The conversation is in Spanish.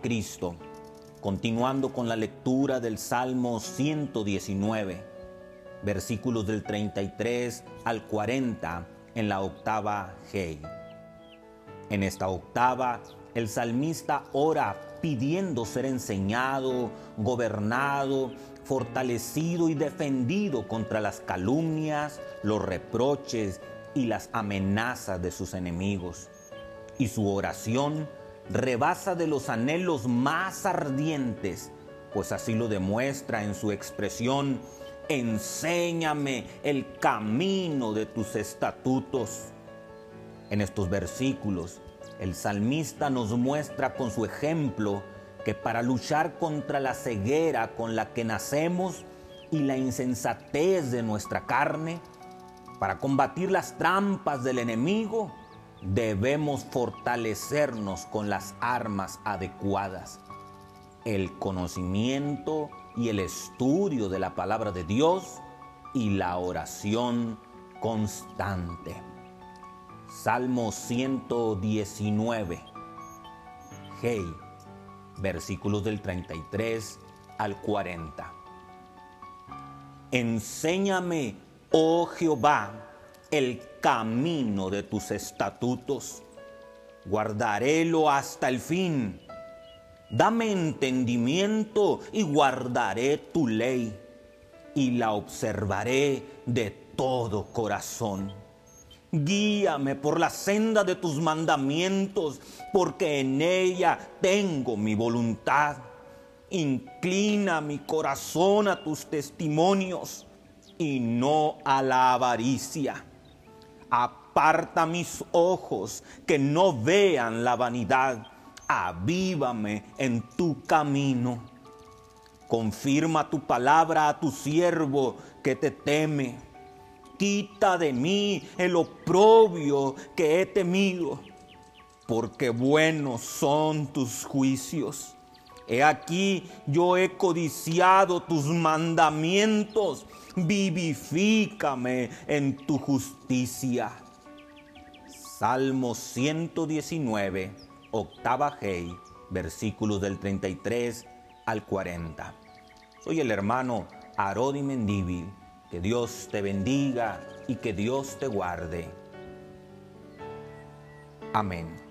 Cristo, continuando con la lectura del Salmo 119, versículos del 33 al 40 en la octava G. En esta octava, el salmista ora pidiendo ser enseñado, gobernado, fortalecido y defendido contra las calumnias, los reproches y las amenazas de sus enemigos. Y su oración rebasa de los anhelos más ardientes, pues así lo demuestra en su expresión, enséñame el camino de tus estatutos. En estos versículos, el salmista nos muestra con su ejemplo que para luchar contra la ceguera con la que nacemos y la insensatez de nuestra carne, para combatir las trampas del enemigo, debemos fortalecernos con las armas adecuadas, el conocimiento y el estudio de la palabra de Dios y la oración constante. Salmo 119. Hey, versículos del 33 al 40. Enséñame, oh Jehová, el camino de tus estatutos. Guardarélo hasta el fin. Dame entendimiento y guardaré tu ley y la observaré de todo corazón. Guíame por la senda de tus mandamientos, porque en ella tengo mi voluntad. Inclina mi corazón a tus testimonios y no a la avaricia. Aparta mis ojos que no vean la vanidad. Avívame en tu camino. Confirma tu palabra a tu siervo que te teme. Quita de mí el oprobio que he temido, porque buenos son tus juicios. He aquí yo he codiciado tus mandamientos vivifícame en tu justicia. Salmo 119, octava G, versículos del 33 al 40. Soy el hermano Arodi Mendívil. Que Dios te bendiga y que Dios te guarde. Amén.